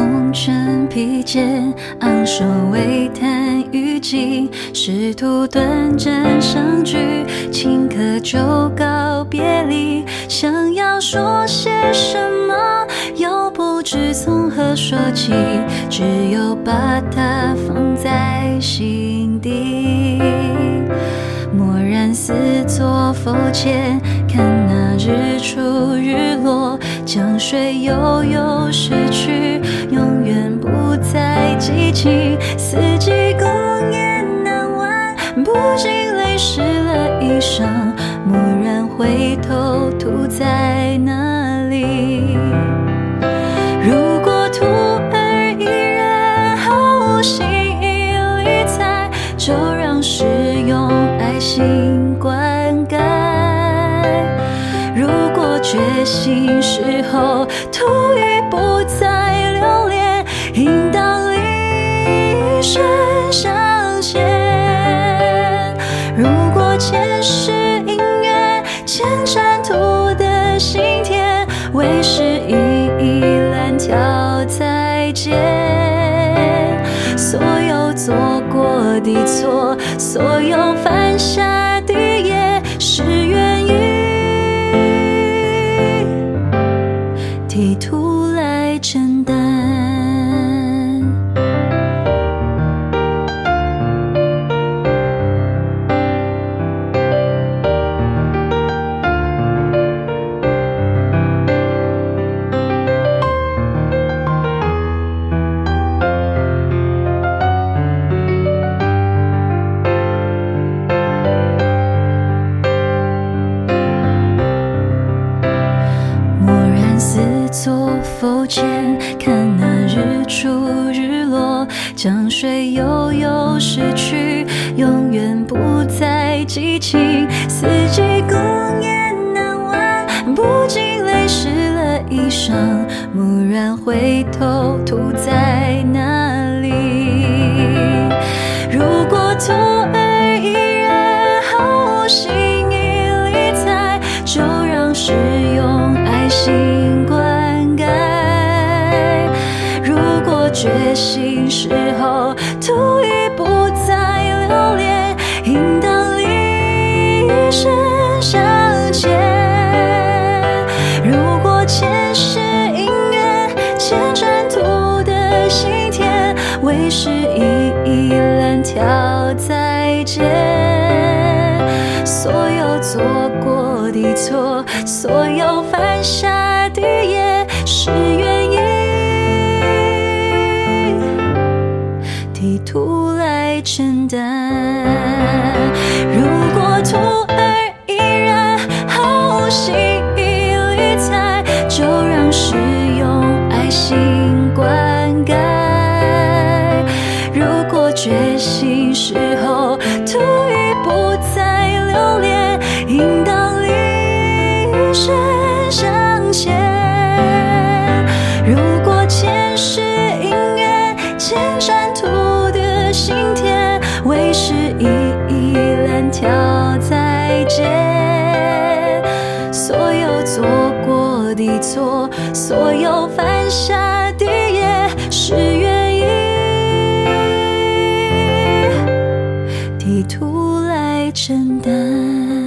红尘披肩，昂首微叹余烬，试图短暂相聚，顷刻就告别离。想要说些什么，又不知从何说起，只有把它放在心底。默然似作佛前，出日落，江水悠悠逝去，永远不再记起。四季共果觉醒时候，徒已不再留恋，应当立身向前。如果前世因缘，前尘徒的心田，为师一一拦条再见。所有做过的错，所有犯下的业，是途前，看那日出日落，江水悠悠逝去，永远不再激起。四季共雁难忘，不禁泪湿了衣裳。蓦然回头，徒在觉醒时候，徒已不再留恋，应当立身向前。如果前世因缘，牵缠徒的心田，为师一一拦条再见。所有做过的错，所有犯下的业，是的错，所有犯下的也，是愿意地图来承担。